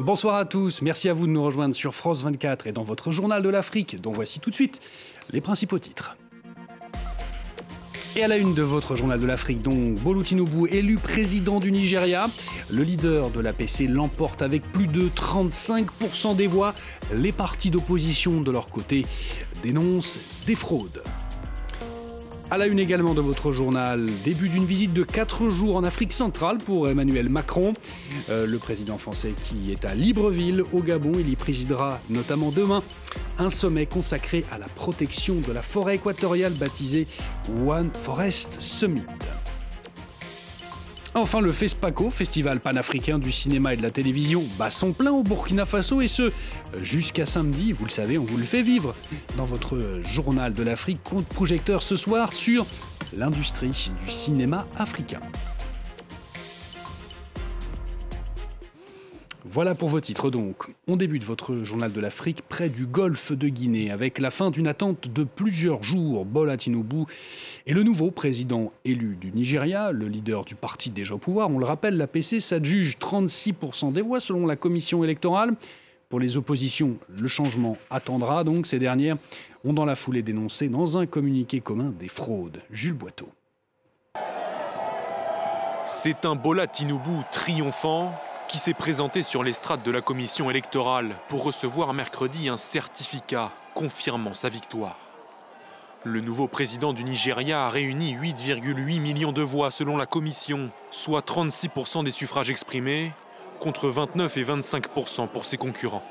Bonsoir à tous, merci à vous de nous rejoindre sur France 24 et dans votre journal de l'Afrique, dont voici tout de suite les principaux titres. Et à la une de votre journal de l'Afrique, donc, Bolu Tinubu, élu président du Nigeria. Le leader de l'APC l'emporte avec plus de 35% des voix. Les partis d'opposition, de leur côté, dénoncent des fraudes. À la une également de votre journal, début d'une visite de 4 jours en Afrique centrale pour Emmanuel Macron. Euh, le président français qui est à Libreville, au Gabon, il y présidera notamment demain un sommet consacré à la protection de la forêt équatoriale baptisé One Forest Summit. Enfin, le FESPACO, Festival panafricain du cinéma et de la télévision, bat son plein au Burkina Faso et ce, jusqu'à samedi. Vous le savez, on vous le fait vivre dans votre journal de l'Afrique, compte projecteur ce soir sur l'industrie du cinéma africain. Voilà pour vos titres donc. On débute votre journal de l'Afrique près du golfe de Guinée avec la fin d'une attente de plusieurs jours. Bola Tinubu est le nouveau président élu du Nigeria, le leader du parti déjà au pouvoir. On le rappelle, l'APC s'adjuge 36% des voix selon la commission électorale. Pour les oppositions, le changement attendra donc. Ces dernières ont dans la foulée dénoncé dans un communiqué commun des fraudes. Jules Boiteau. C'est un Bola Tinubu triomphant qui s'est présenté sur l'estrade de la commission électorale pour recevoir mercredi un certificat confirmant sa victoire. Le nouveau président du Nigeria a réuni 8,8 millions de voix selon la commission, soit 36% des suffrages exprimés, contre 29 et 25% pour ses concurrents.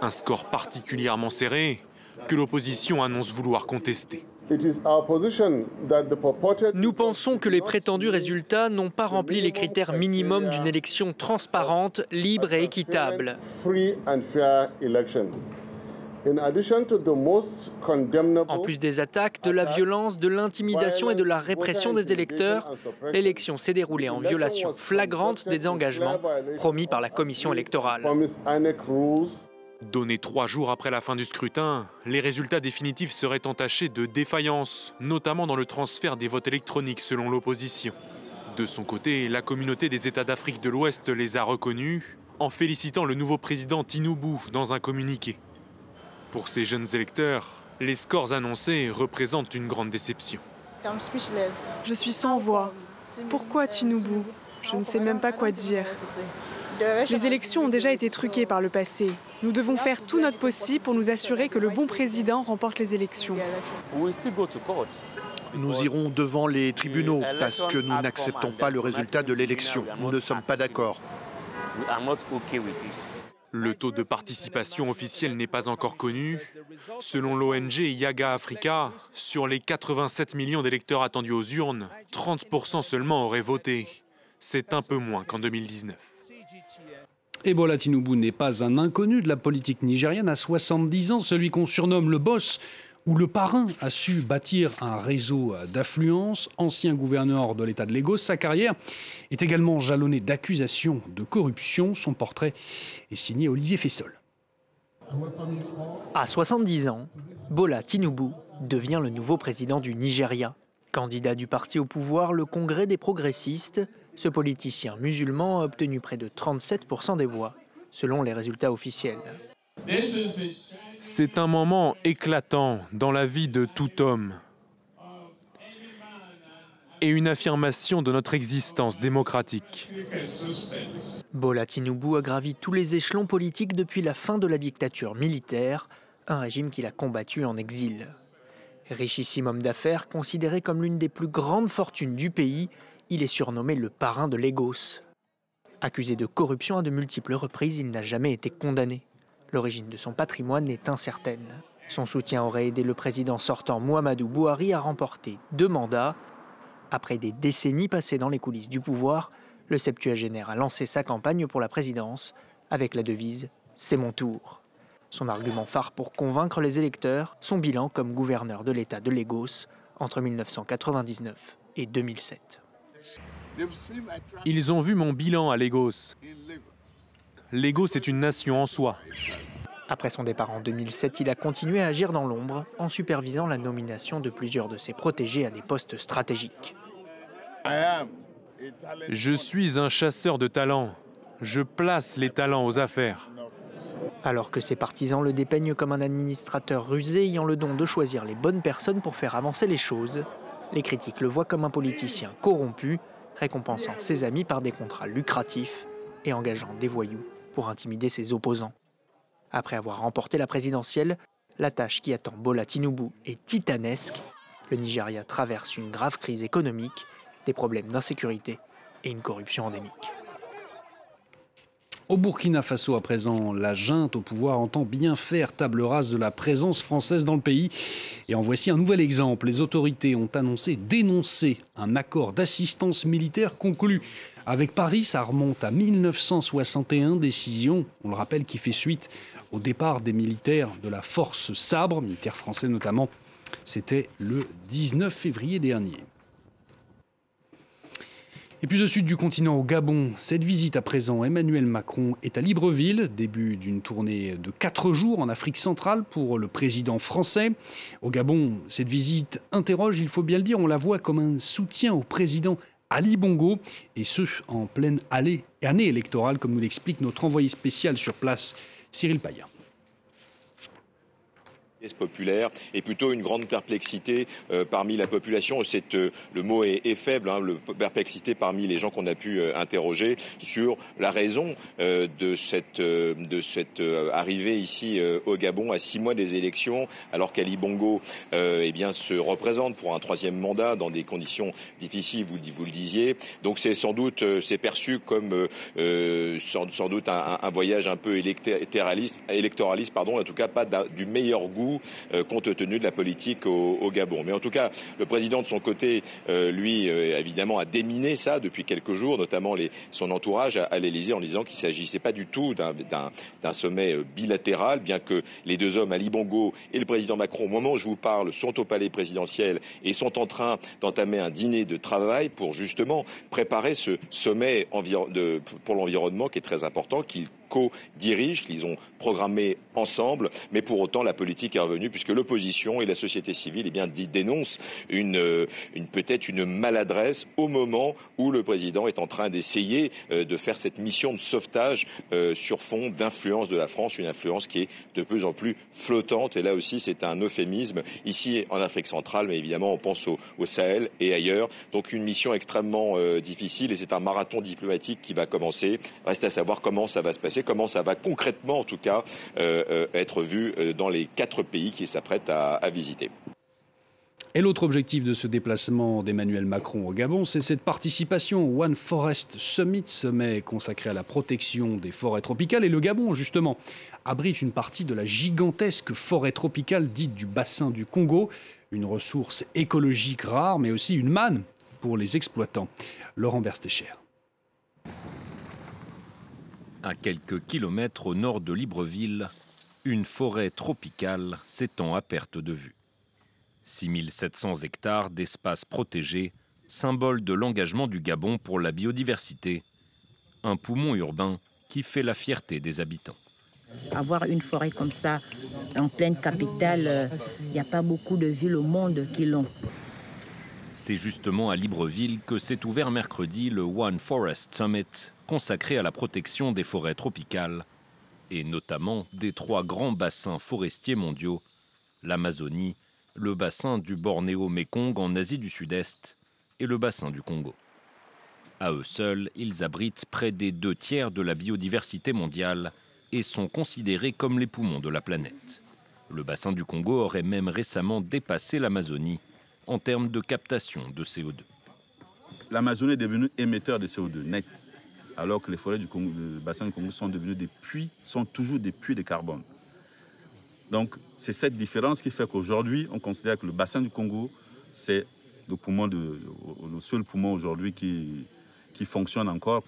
Un score particulièrement serré que l'opposition annonce vouloir contester. Nous pensons que les prétendus résultats n'ont pas rempli les critères minimums d'une élection transparente, libre et équitable. En plus des attaques, de la violence, de l'intimidation et de la répression des électeurs, l'élection s'est déroulée en violation flagrante des engagements promis par la commission électorale. Donné trois jours après la fin du scrutin, les résultats définitifs seraient entachés de défaillances, notamment dans le transfert des votes électroniques selon l'opposition. De son côté, la communauté des États d'Afrique de l'Ouest les a reconnus en félicitant le nouveau président Tinubu dans un communiqué. Pour ces jeunes électeurs, les scores annoncés représentent une grande déception. Je suis sans voix. Pourquoi Tinubu? Je ne sais même pas quoi dire. Les élections ont déjà été truquées par le passé. Nous devons faire tout notre possible pour nous assurer que le bon président remporte les élections. Nous irons devant les tribunaux parce que nous n'acceptons pas le résultat de l'élection. Nous ne sommes pas d'accord. Le taux de participation officielle n'est pas encore connu. Selon l'ONG Yaga Africa, sur les 87 millions d'électeurs attendus aux urnes, 30% seulement auraient voté. C'est un peu moins qu'en 2019. Ebola Tinubu n'est pas un inconnu de la politique nigérienne. À 70 ans, celui qu'on surnomme le boss ou le parrain a su bâtir un réseau d'affluence. Ancien gouverneur de l'État de Lagos, sa carrière est également jalonnée d'accusations de corruption. Son portrait est signé Olivier Fessol. À 70 ans, Bola Tinubu devient le nouveau président du Nigeria. Candidat du parti au pouvoir, le Congrès des progressistes, ce politicien musulman a obtenu près de 37% des voix, selon les résultats officiels. C'est un moment éclatant dans la vie de tout homme et une affirmation de notre existence démocratique. Bola Tinubu a gravi tous les échelons politiques depuis la fin de la dictature militaire, un régime qu'il a combattu en exil. Richissime homme d'affaires, considéré comme l'une des plus grandes fortunes du pays, il est surnommé le parrain de Lagos. Accusé de corruption à de multiples reprises, il n'a jamais été condamné. L'origine de son patrimoine est incertaine. Son soutien aurait aidé le président sortant Muhammadu Buhari à remporter deux mandats. Après des décennies passées dans les coulisses du pouvoir, le septuagénaire a lancé sa campagne pour la présidence avec la devise C'est mon tour. Son argument phare pour convaincre les électeurs, son bilan comme gouverneur de l'État de Lagos entre 1999 et 2007. Ils ont vu mon bilan à Lagos. Lagos est une nation en soi. Après son départ en 2007, il a continué à agir dans l'ombre en supervisant la nomination de plusieurs de ses protégés à des postes stratégiques. Je suis un chasseur de talents. Je place les talents aux affaires. Alors que ses partisans le dépeignent comme un administrateur rusé ayant le don de choisir les bonnes personnes pour faire avancer les choses, les critiques le voient comme un politicien corrompu, récompensant ses amis par des contrats lucratifs et engageant des voyous pour intimider ses opposants. Après avoir remporté la présidentielle, la tâche qui attend Bola Tinubu est titanesque. Le Nigeria traverse une grave crise économique, des problèmes d'insécurité et une corruption endémique. Au Burkina Faso, à présent, la junte au pouvoir entend bien faire table rase de la présence française dans le pays. Et en voici un nouvel exemple. Les autorités ont annoncé dénoncer un accord d'assistance militaire conclu avec Paris. Ça remonte à 1961, décision, on le rappelle, qui fait suite au départ des militaires de la force Sabre, militaires français notamment. C'était le 19 février dernier. Et plus au sud du continent, au Gabon, cette visite à présent, Emmanuel Macron est à Libreville, début d'une tournée de quatre jours en Afrique centrale pour le président français. Au Gabon, cette visite interroge, il faut bien le dire, on la voit comme un soutien au président Ali Bongo, et ce, en pleine année électorale, comme nous l'explique notre envoyé spécial sur place, Cyril Payat populaire et plutôt une grande perplexité euh, parmi la population. Euh, le mot est, faible, hein, le perplexité parmi les gens qu'on a pu euh, interroger sur la raison de cette arrivée ici au Gabon à six mois des élections, alors qu'Ali Bongo eh se représente pour un troisième mandat dans des conditions difficiles, vous, le disiez. Donc c'est sans doute c'est perçu comme sans, sans, doute un, un, voyage un peu électoraliste, électoraliste pardon, en tout cas pas du meilleur goût euh, compte tenu de la politique au, Gabon. Mais en tout cas, le président de son côté, euh, lui, euh, évidemment, a déminé ça depuis quelques jours, notamment son entourage à, l'Élysée, en disant qu'il ne s'agissait pas du tout d'un sommet bilatéral, bien que les deux hommes, Ali Bongo et le président Macron, au moment où je vous parle, sont au palais présidentiel et sont en train d'entamer un dîner de travail pour justement préparer ce sommet pour l'environnement qui est très important, co-dirigent, qu'ils ont programmé ensemble, mais pour autant la politique est revenue puisque l'opposition et la société civile eh bien, dénoncent une, euh, une peut-être une maladresse au moment où le président est en train d'essayer euh, de faire cette mission de sauvetage euh, sur fond d'influence de la France, une influence qui est de plus en plus flottante. Et là aussi, c'est un euphémisme ici en Afrique centrale, mais évidemment, on pense au Sahel et ailleurs. Donc une mission extrêmement difficile et c'est un marathon diplomatique qui va commencer. Reste à savoir comment ça va se passer, comment ça va concrètement, en tout cas, être vu dans les quatre pays qui s'apprêtent à, visiter. Et l'autre objectif de ce déplacement d'Emmanuel Macron au Gabon, c'est cette participation au One Forest Summit, sommet consacré à la protection des forêts tropicales. Et le Gabon, justement, abrite une partie de la gigantesque forêt tropicale dite du bassin du Congo, une ressource écologique rare, mais aussi une manne pour les exploitants. Laurent Berstécher. À quelques kilomètres au nord de Libreville, une forêt tropicale s'étend à perte de vue. 6700 hectares d'espace protégés, symbole de l'engagement du Gabon pour la biodiversité, un poumon urbain qui fait la fierté des habitants. Avoir une forêt comme ça en pleine capitale, il n'y a pas beaucoup de villes au monde qui l'ont. C'est justement à Libreville que s'est ouvert mercredi le One Forest Summit, consacré à la protection des forêts tropicales et notamment des trois grands bassins forestiers mondiaux, l'Amazonie, le bassin du Bornéo-Mékong en Asie du Sud-Est et le bassin du Congo. À eux seuls, ils abritent près des deux tiers de la biodiversité mondiale et sont considérés comme les poumons de la planète. Le bassin du Congo aurait même récemment dépassé l'Amazonie en termes de captation de CO2. L'Amazonie est devenue émetteur de CO2 net alors que les forêts du, bassin du Congo sont devenues des puits, sont toujours des puits de carbone. Donc c'est cette différence qui fait qu'aujourd'hui, on considère que le bassin du Congo, c'est le, seul poumon aujourd'hui qui, qui fonctionne encore.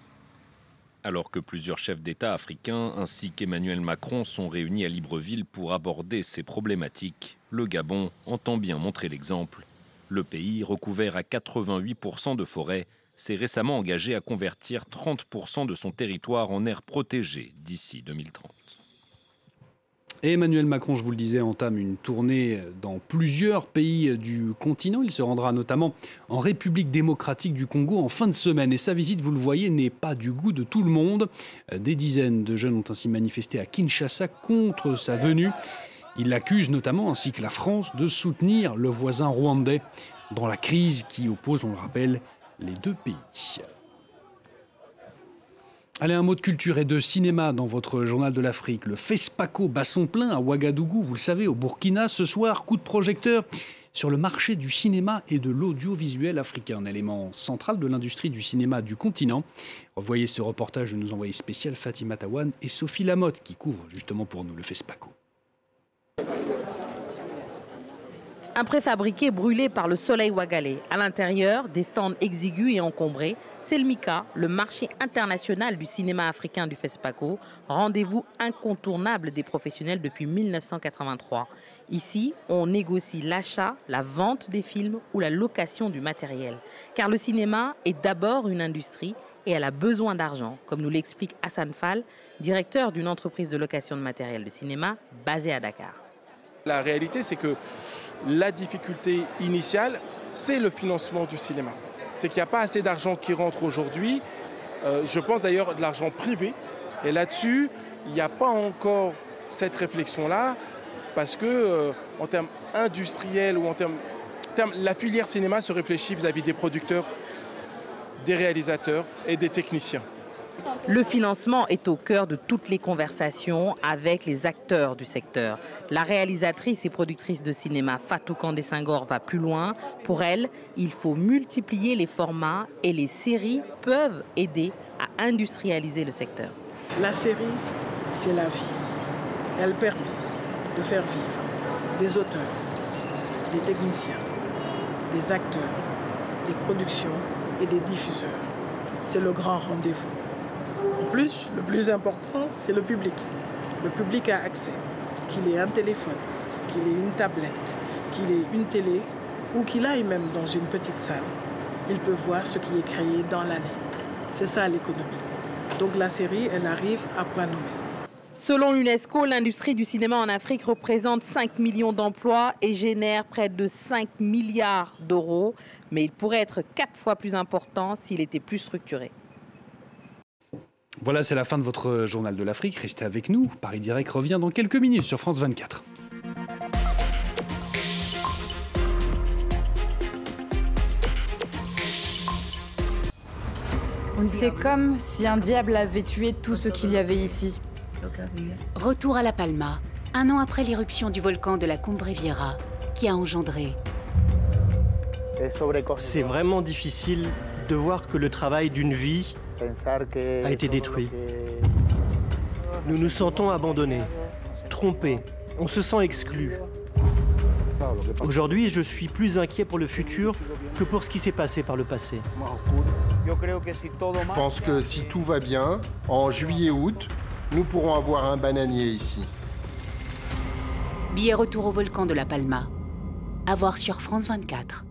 Alors que plusieurs chefs d'État africains ainsi qu'Emmanuel Macron sont réunis à Libreville pour aborder ces problématiques, le Gabon entend bien montrer l'exemple. Le pays, recouvert à 88% de forêts, s'est récemment engagé à convertir 30% de son territoire en aire protégée d'ici 2030. Emmanuel Macron, je vous le disais, entame une tournée dans plusieurs pays du continent. Il se rendra notamment en République démocratique du Congo en fin de semaine. Et sa visite, vous le voyez, n'est pas du goût de tout le monde. Des dizaines de jeunes ont ainsi manifesté à Kinshasa contre sa venue. Il l'accuse notamment, ainsi que la France, de soutenir le voisin rwandais dans la crise qui oppose, on le rappelle, les deux pays. Allez, un mot de culture et de cinéma dans votre journal de l'Afrique. Le FESPACO bat son plein à Ouagadougou, vous le savez, au Burkina. Ce soir, coup de projecteur sur le marché du cinéma et de l'audiovisuel africain, un élément central de l'industrie du cinéma du continent. Revoyez ce reportage de nos envoyés spéciaux Fatima Tawan et Sophie Lamotte qui couvrent justement pour nous le FESPACO. Un préfabriqué brûlé par le soleil ouagalais. À l'intérieur, des stands exigus et encombrés. C'est le MICA, le marché international du cinéma africain du FESPACO, rendez-vous incontournable des professionnels depuis 1983. Ici, on négocie l'achat, la vente des films ou la location du matériel. Car le cinéma est d'abord une industrie et elle a besoin d'argent, comme nous l'explique Hassan Fall, directeur d'une entreprise de location de matériel de cinéma basée à Dakar. La réalité, c'est que la difficulté initiale, c'est le financement du cinéma. C'est qu'il n'y a pas assez d'argent qui rentre aujourd'hui. Euh, je pense d'ailleurs de l'argent privé. Et là-dessus, il n'y a pas encore cette réflexion-là parce que euh, en termes industriels ou en termes, la filière cinéma se réfléchit vis à -vis des producteurs, des réalisateurs et des techniciens. Le financement est au cœur de toutes les conversations avec les acteurs du secteur. La réalisatrice et productrice de cinéma Fatou Kandé Senghor va plus loin. Pour elle, il faut multiplier les formats et les séries peuvent aider à industrialiser le secteur. La série, c'est la vie. Elle permet de faire vivre des auteurs, des techniciens, des acteurs, des productions et des diffuseurs. C'est le grand rendez-vous plus, le plus important, c'est le public. Le public a accès, qu'il ait un téléphone, qu'il ait une tablette, qu'il ait une télé ou qu'il aille même dans une petite salle. Il peut voir ce qui est créé dans l'année. C'est ça l'économie. Donc la série, elle arrive à point nommé. Selon l'UNESCO, l'industrie du cinéma en Afrique représente 5 millions d'emplois et génère près de 5 milliards d'euros. Mais il pourrait être quatre fois plus important s'il était plus structuré. Voilà, c'est la fin de votre journal de l'Afrique. Restez avec nous. Paris Direct revient dans quelques minutes sur France 24. C'est comme si un diable avait tué tout ce qu'il y avait ici. Retour à La Palma, un an après l'éruption du volcan de la Cumbre Vieira, qui a engendré. C'est vraiment difficile de voir que le travail d'une vie a été détruit. Nous nous sentons abandonnés, trompés, on se sent exclus. Aujourd'hui, je suis plus inquiet pour le futur que pour ce qui s'est passé par le passé. Je pense que si tout va bien, en juillet-août, nous pourrons avoir un bananier ici. Billet retour au volcan de La Palma. À voir sur France 24.